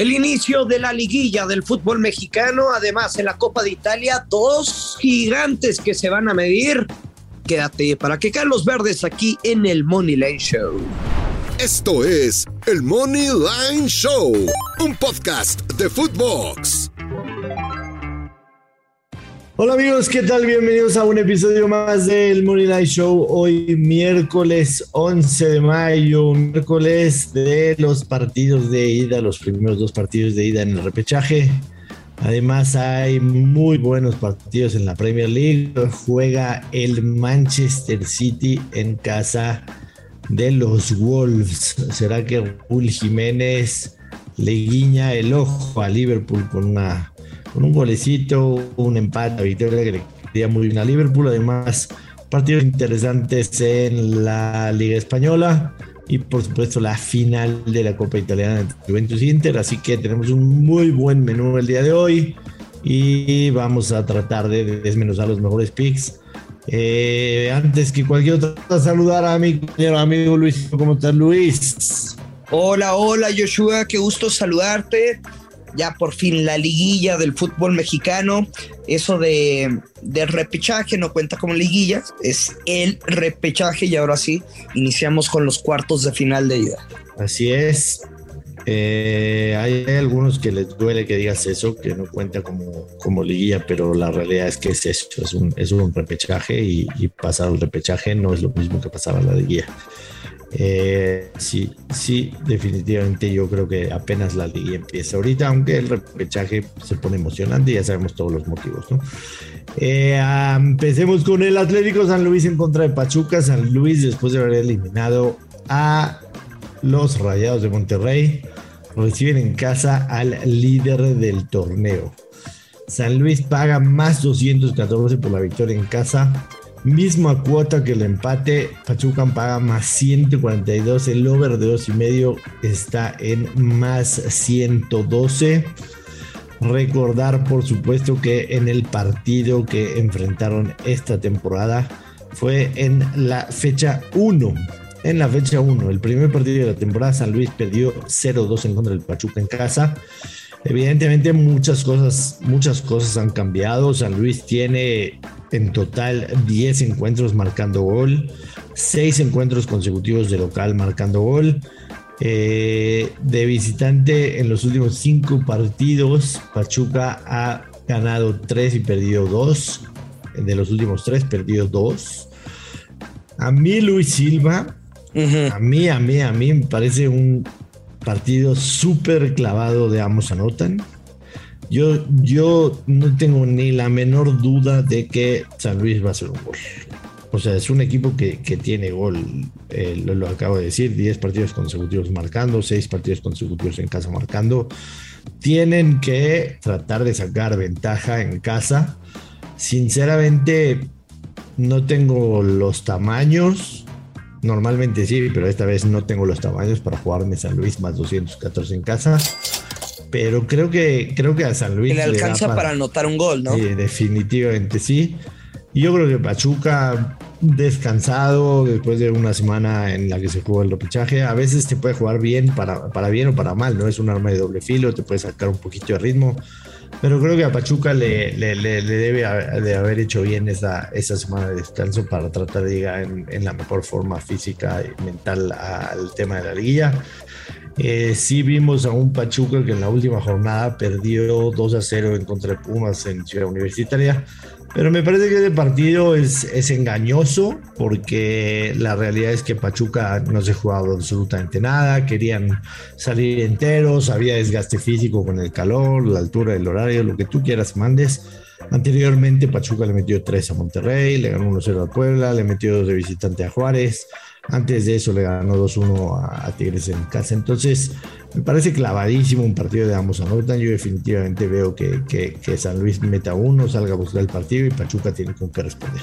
El inicio de la liguilla del fútbol mexicano, además en la Copa de Italia, dos gigantes que se van a medir. Quédate para que caen los verdes aquí en el Money Line Show. Esto es el Money Line Show, un podcast de Footbox. Hola amigos, ¿qué tal? Bienvenidos a un episodio más del Money Line Show. Hoy miércoles 11 de mayo, miércoles de los partidos de ida, los primeros dos partidos de ida en el repechaje. Además hay muy buenos partidos en la Premier League. Juega el Manchester City en casa de los Wolves. ¿Será que Raúl Jiménez le guiña el ojo a Liverpool con una con un golecito, un empate, victoria que le muy bien a Liverpool. Además, partidos interesantes en la Liga Española y por supuesto la final de la Copa Italiana entre Juventus Inter. Así que tenemos un muy buen menú el día de hoy y vamos a tratar de desmenuzar los mejores picks. Eh, antes que cualquier otra, saludar a mi compañero amigo Luis. ¿Cómo estás, Luis? Hola, hola, Joshua, qué gusto saludarte ya por fin la liguilla del fútbol mexicano. Eso de, repechaje no cuenta como liguilla, es el repechaje y ahora sí, iniciamos con los cuartos de final de ida. Así es. Eh, hay algunos que les duele que digas eso, que no cuenta como, como liguilla, pero la realidad es que es eso, es un, es un repechaje y, pasar al repechaje no es lo mismo que pasar a la liguilla. Eh, sí, sí, definitivamente yo creo que apenas la liga empieza ahorita, aunque el repechaje se pone emocionante y ya sabemos todos los motivos. Eh, empecemos con el Atlético San Luis en contra de Pachuca. San Luis, después de haber eliminado a los Rayados de Monterrey, reciben en casa al líder del torneo. San Luis paga más 214 por la victoria en casa Misma cuota que el empate, Pachuca paga más 142, el over de 2 y medio está en más 112. Recordar, por supuesto, que en el partido que enfrentaron esta temporada fue en la fecha 1. En la fecha 1, el primer partido de la temporada, San Luis perdió 0-2 en contra del Pachuca en casa. Evidentemente muchas cosas, muchas cosas han cambiado. San Luis tiene en total 10 encuentros marcando gol, 6 encuentros consecutivos de local marcando gol. Eh, de visitante en los últimos 5 partidos, Pachuca ha ganado 3 y perdido 2. De los últimos 3, perdido 2. A mí, Luis Silva, a mí, a mí, a mí me parece un partido súper clavado de ambos anotan. Yo, yo no tengo ni la menor duda de que San Luis va a hacer un gol. O sea, es un equipo que, tiene gol, eh, lo, acabo de decir, 10 partidos consecutivos marcando, 6 partidos consecutivos en casa marcando. Tienen que tratar de sacar ventaja en casa. Sinceramente, no tengo los tamaños. Normalmente sí, pero esta vez no tengo los tamaños para jugarme San Luis más 214 en casa pero creo que, creo que a San Luis. le alcanza para, anotar un gol, ¿no? Sí, definitivamente sí. Y yo creo que Pachuca, descansado después de una semana en la que se jugó el repechaje, a veces te puede jugar bien, para, para bien o para mal, ¿no? Es un arma de doble filo, te puede sacar un poquito de ritmo. Pero creo que a Pachuca le, le, debe de haber hecho bien esa, esa semana de descanso para tratar de llegar en, en la mejor forma física y mental al tema de la liguilla. Eh, sí vimos a un Pachuca que en la última jornada perdió 2 a 0 en contra de Pumas en Ciudad Universitaria. Pero me parece que ese partido es, es engañoso porque la realidad es que Pachuca no se jugaba absolutamente nada, querían salir enteros, había desgaste físico con el calor, la altura del horario, lo que tú quieras mandes. Anteriormente Pachuca le metió 3 a Monterrey, le ganó 1-0 a Puebla, le metió 2 de visitante a Juárez. Antes de eso le ganó 2-1 a, Tigres en casa. Entonces, me parece clavadísimo un partido de ambos anotan. Yo definitivamente veo que, San Luis meta uno, salga a buscar el partido y Pachuca tiene con qué responder.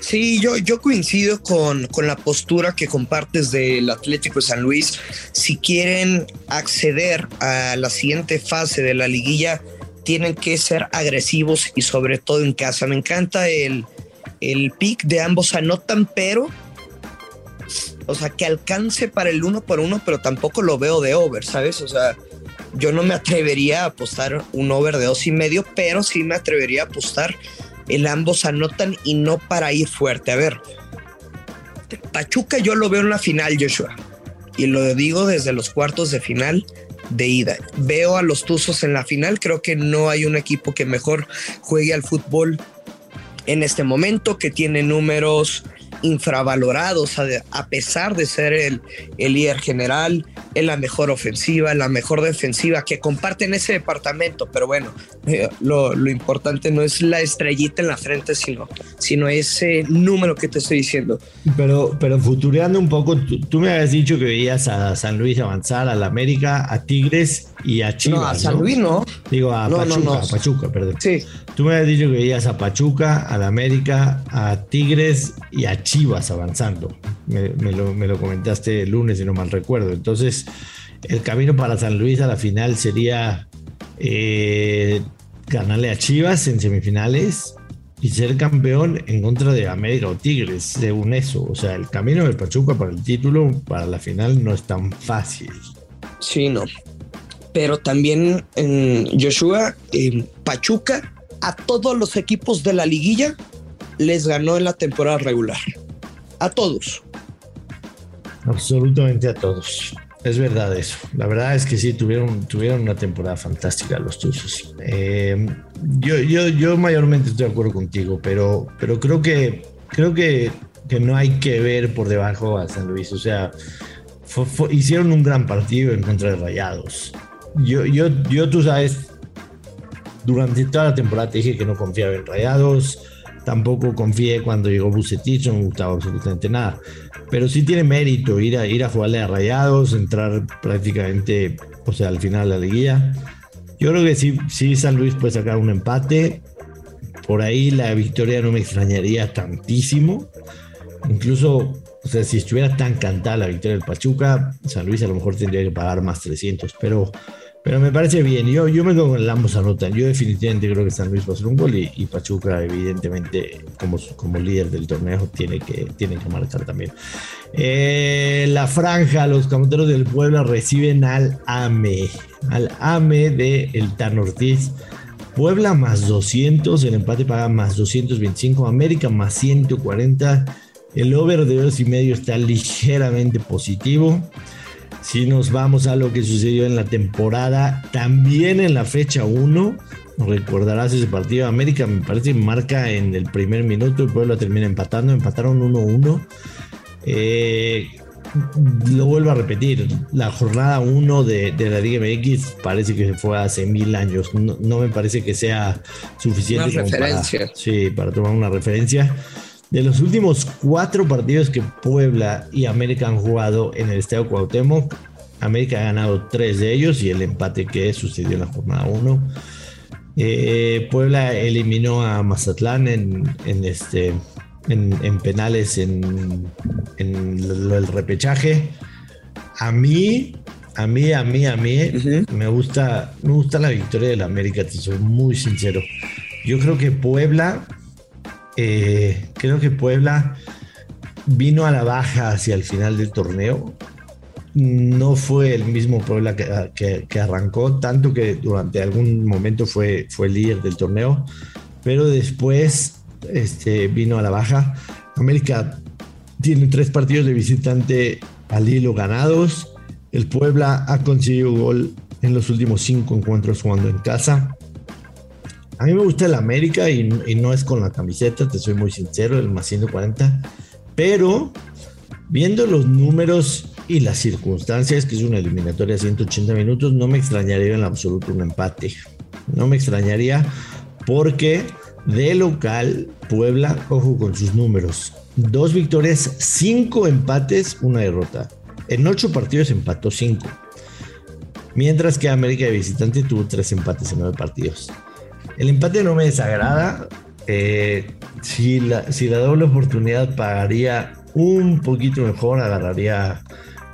Sí, yo, yo coincido con, con la postura que compartes del Atlético de San Luis. Si quieren acceder a la siguiente fase de la liguilla, tienen que ser agresivos y sobre todo en casa. Me encanta el, el pick de ambos anotan, pero o sea, que alcance para el uno por uno, pero tampoco lo veo de over, ¿sabes? O sea, yo no me atrevería a apostar un over de dos y medio, pero sí me atrevería a apostar el ambos anotan y no para ir fuerte. A ver, Pachuca yo lo veo en la final, Joshua, y lo digo desde los cuartos de final de ida. Veo a los Tuzos en la final, creo que no hay un equipo que mejor juegue al fútbol en este momento, que tiene números infravalorados a, pesar de ser el, el, líder general, en la mejor ofensiva, la mejor defensiva, que comparten ese departamento, pero bueno, eh, lo, lo, importante no es la estrellita en la frente, sino, sino ese número que te estoy diciendo. Pero, pero futureando un poco, tú, tú me habías dicho que veías a San Luis avanzar, a la América, a Tigres y a Chivas. No, a San Luis no. Digo, a No, Pachuca, no. a Pachuca, perdón. Sí, Tú me habías dicho que veías a Pachuca, a la América, a Tigres y a Chivas avanzando. Me, me lo, me lo comentaste el lunes, si no mal recuerdo. Entonces, el camino para San Luis a la final sería eh, ganarle a Chivas en semifinales y ser campeón en contra de América o Tigres, según eso. O sea, el camino del Pachuca para el título, para la final, no es tan fácil. sí, no. Pero también en Joshua, en Pachuca, a todos los equipos de la liguilla les ganó en la temporada regular. A todos. Absolutamente a todos. Es verdad eso. La verdad es que sí, tuvieron, tuvieron una temporada fantástica los Tuzos. Eh, yo, yo, yo mayormente estoy de acuerdo contigo, pero, pero creo, que, creo que, que no hay que ver por debajo a San Luis. O sea, hicieron un gran partido en contra de Rayados. Yo, yo, yo, tú sabes, durante toda la temporada te dije que no confiaba en Rayados. Tampoco confié cuando llegó Bucetich, no me gustaba absolutamente nada. Pero sí tiene mérito ir a, ir a jugarle a Rayados, entrar prácticamente, o sea, al final de la liguilla. Yo creo que sí, sí San Luis puede sacar un empate. Por ahí la victoria no me extrañaría tantísimo. Incluso, o sea, si estuviera tan cantada la victoria del Pachuca, San Luis a lo mejor tendría que pagar más 300. Pero, pero me parece bien. Yo, yo me quedo con ambos anotan. Yo definitivamente creo que San Luis va a hacer un gol y, y Pachuca, evidentemente, como, como líder del torneo, tiene que, tiene que marcar también. Eh, la franja, los camoteros del Puebla reciben al AME, al AME de el Tan Ortiz. Puebla más 200, el empate paga más 225, América más 140. El over de dos y medio está ligeramente positivo. Si nos vamos a lo que sucedió en la temporada, también en la fecha 1, recordarás ese partido. América me parece marca en el primer minuto y Puebla termina empatando. Empataron 1-1. Eh, lo vuelvo a repetir, la jornada 1 de, de la Liga MX parece que fue hace mil años. No, no me parece que sea suficiente Una como referencia. Para, sí, para tomar una referencia. De los últimos cuatro partidos que Puebla y América han jugado en el Estadio Cuauhtémoc, América ha ganado tres de ellos y el empate que sucedió en la jornada 1. Eh, Puebla eliminó a Mazatlán en, en este, en, en penales en, del repechaje. A mí, a mí, a mí, a mí, me gusta, me gusta la victoria del América, te soy muy sincero. Yo creo que Puebla, eh, creo que Puebla vino a la baja hacia el final del torneo. No fue el mismo Puebla que, que- arrancó, tanto que durante algún momento fue, fue líder del torneo, pero después este, vino a la baja. América tiene tres partidos de visitante al hilo ganados. El Puebla ha conseguido gol en los últimos cinco encuentros jugando en casa. A mí me gusta el América y, no es con la camiseta, te soy muy sincero, el más 140. Pero viendo los números y las circunstancias, que es una eliminatoria a 180 minutos, no me extrañaría en absoluto un empate. No me extrañaría porque de local, Puebla, ojo con sus números. Dos victorias, cinco empates, una derrota. En ocho partidos empató cinco. Mientras que América de visitante tuvo tres empates en nueve partidos. El empate no me desagrada. Eh, si, la, si la doble oportunidad pagaría un poquito mejor, agarraría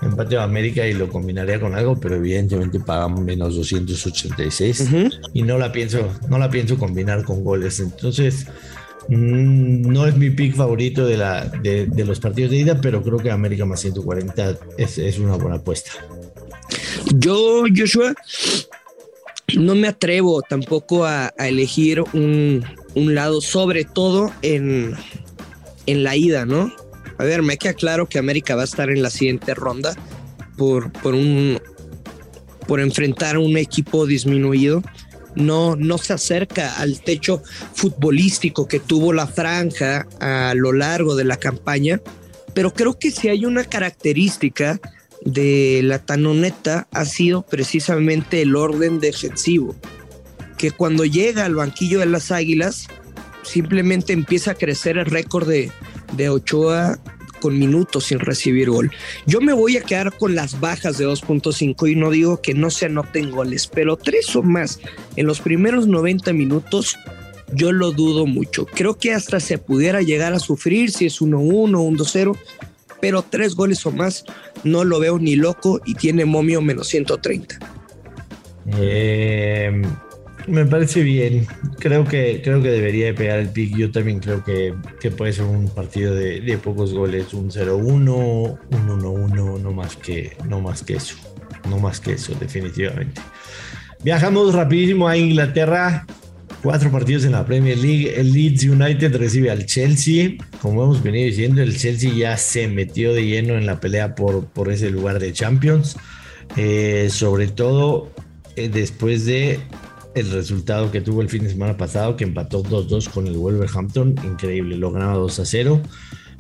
empate de América y lo combinaría con algo, pero evidentemente pagamos menos 286 Ujú. y no la pienso, no la pienso combinar con goles. Entonces, mm, no es mi pick favorito de, la, de, de los partidos de ida, pero creo que América más 140 es, es una buena apuesta. Yo, Joshua, no me atrevo tampoco a, elegir un, lado, sobre todo en, en la ida, ¿no? A ver, me queda claro que América va a estar en la siguiente ronda por, por un por enfrentar un equipo disminuido. No, no se acerca al techo futbolístico que tuvo la franja a lo largo de la campaña, pero creo que si hay una característica de la Tanoneta ha sido precisamente el orden defensivo, que cuando llega al banquillo de las Águilas, simplemente empieza a crecer el récord de, de Ochoa con minutos sin recibir gol. Yo me voy a quedar con las bajas de 2.5 y no digo que no se anoten goles, pero tres o más en los primeros 90 minutos yo lo dudo mucho. Creo que hasta se pudiera llegar a sufrir si es 1-1, 1-2-0, pero tres goles o más no lo veo ni loco y tiene momio menos 130. Eh, me parece bien. Creo que, creo que debería de pegar el pick. Yo también creo que, puede ser un partido de, pocos goles, un 0-1, un 1-1, no más que, no más que eso. No más que eso, definitivamente. Viajamos rapidísimo a Inglaterra. Cuatro partidos en la Premier League. El Leeds United recibe al Chelsea. Como hemos venido diciendo, el Chelsea ya se metió de lleno en la pelea por, por ese lugar de Champions. Eh, sobre todo eh, después de el resultado que tuvo el fin de semana pasado, que empató 2-2 con el Wolverhampton. Increíble, lo ganaba 2-0.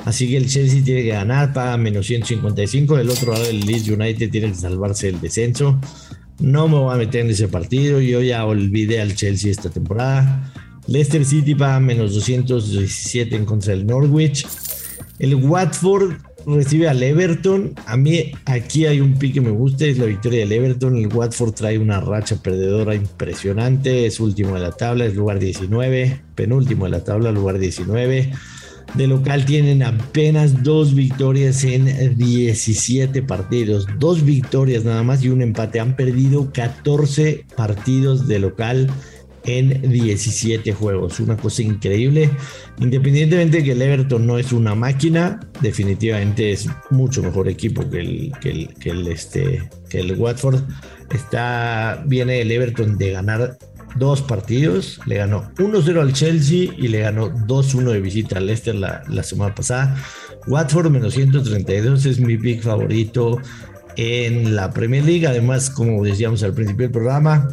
Así que el Chelsea tiene que ganar, paga menos 155. Del otro lado, el Leeds United tiene que salvarse el descenso. No me voy a meter en ese partido. Yo ya olvidé al Chelsea esta temporada. Leicester City paga menos 217 en contra del Norwich. El Watford recibe al Everton. A mí aquí hay un pique que me gusta, es la victoria del Everton. El Watford trae una racha perdedora impresionante. Es último de la tabla, es lugar 19. Penúltimo de la tabla, lugar 19. De local tienen apenas dos victorias en 17 partidos. Dos victorias nada más y un empate. Han perdido 14 partidos de local en 17 juegos. Una cosa increíble. Independientemente de que el Everton no es una máquina, definitivamente es mucho mejor equipo que el, que el, este, que el Watford. Está, viene el Everton de ganar dos partidos. Le ganó 1-0 al Chelsea y le ganó 2-1 de visita al Leicester la, la semana pasada. Watford menos 132 es mi big favorito en la Premier League. Además, como decíamos al principio del programa,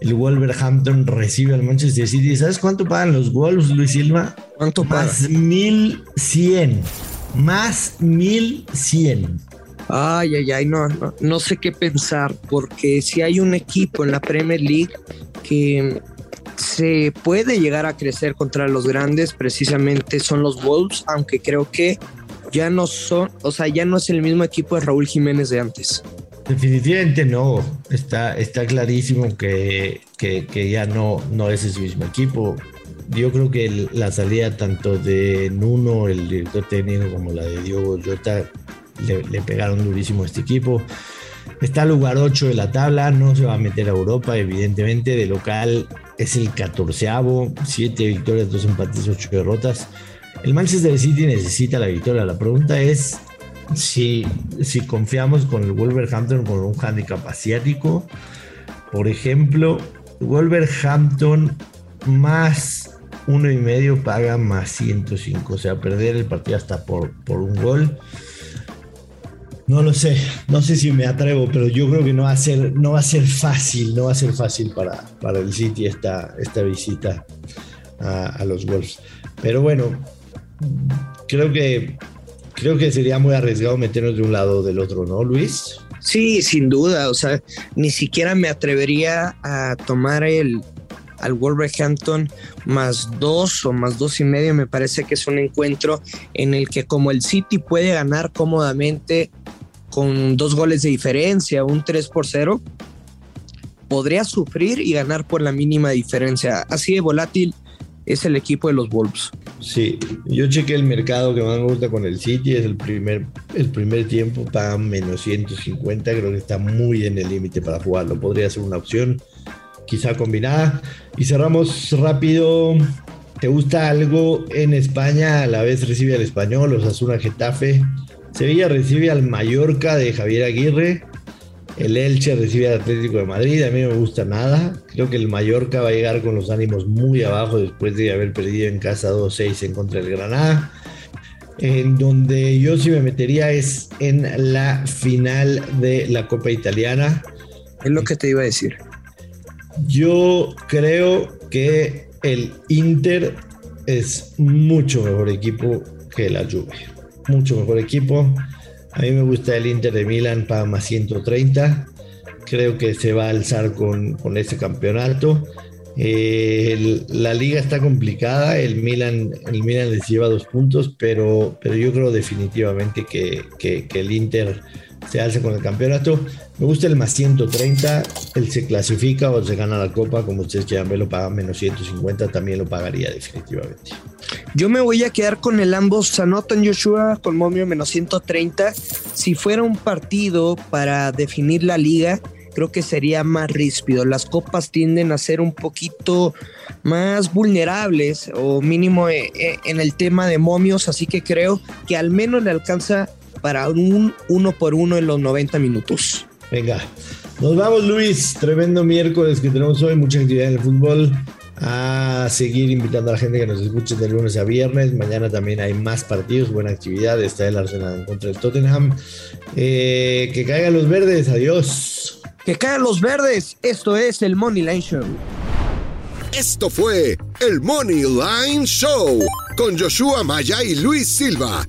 el Wolverhampton recibe al Manchester City. ¿Sabes cuánto pagan los Wolves, Luis Silva? ¿Cuánto pagan? Más 1100. Más 1100. Ay, ay, ay, no, no, no sé qué pensar, porque si hay un equipo en la Premier League que se puede llegar a crecer contra los grandes, precisamente son los Wolves, aunque creo que ya no son, o sea, ya no es el mismo equipo de Raúl Jiménez de antes. Definitivamente no, está, está clarísimo que, ya no, no es ese mismo equipo. Yo creo que la salida tanto de Nuno, el director técnico, como la de Diogo Jota le, pegaron durísimo a este equipo. Está lugar 8 de la tabla, no se va a meter a Europa, evidentemente. De local es el 14 7 victorias, 2 empates, 8 derrotas. El Manchester City necesita la victoria. La pregunta es si, si confiamos con el Wolverhampton con un handicap asiático, por ejemplo, Wolverhampton más uno y medio paga más 105, o sea, perder el partido hasta por, por un gol. No lo sé, no sé si me atrevo, pero yo creo que no va a ser, no va a ser fácil, no va a ser fácil para, para el City esta, esta visita a, los Wolves. Pero bueno, creo que creo que sería muy arriesgado meternos de un lado o del otro, ¿no, Luis? Sí, sin duda. O sea, ni siquiera me atrevería a tomar el al Wolverhampton más dos o más dos y medio. Me parece que es un encuentro en el que como el City puede ganar cómodamente con dos goles de diferencia, un 3 por 0, podría sufrir y ganar por la mínima diferencia. Así de volátil es el equipo de los Wolves. Sí, yo chequé el mercado que más me gusta con el City, es el primer, el primer tiempo, para menos 150, creo que está muy en el límite para jugarlo, podría ser una opción, quizá combinada. Y cerramos rápido, ¿te gusta algo en España? A la vez recibe al español, Osasuna Getafe, Sevilla recibe al Mallorca de Javier Aguirre, El Elche recibe al Atlético de Madrid, a mí no me gusta nada. Creo que el Mallorca va a llegar con los ánimos muy abajo después de haber perdido en casa 2-6 en contra del Granada. En donde yo sí me metería es en la final de la Copa Italiana. Es lo que te iba a decir. Yo creo que el Inter es mucho mejor equipo que la Juve. Mucho mejor equipo. A mí me gusta el Inter de Milán para más 130. Creo que se va a alzar con, con ese campeonato. Eh, la liga está complicada, el Milan, el Milan les lleva dos puntos, pero, pero yo creo definitivamente que, que el Inter se alza con el campeonato. Me gusta el más 130, él se clasifica o se gana la copa, como ustedes quieran verlo, paga menos 150, también lo pagaría definitivamente. Yo me voy a quedar con el ambos anotan Joshua con momio menos 130. Si fuera un partido para definir la liga, creo que sería más ríspido. Las copas tienden a ser un poquito más vulnerables o mínimo eh, eh, en el tema de momios, así que creo que al menos le alcanza para un uno por uno en los 90 minutos. Venga, nos vamos Luis, tremendo miércoles que tenemos hoy, mucha actividad en el fútbol. A seguir invitando a la gente que nos escuche de lunes a viernes. Mañana también hay más partidos, buena actividad. Está el Arsenal en contra del Tottenham. Eh, que caigan los verdes, adiós. Que caigan los verdes. Esto es el Money Line Show. Esto fue el Money Line Show con Joshua Maya y Luis Silva,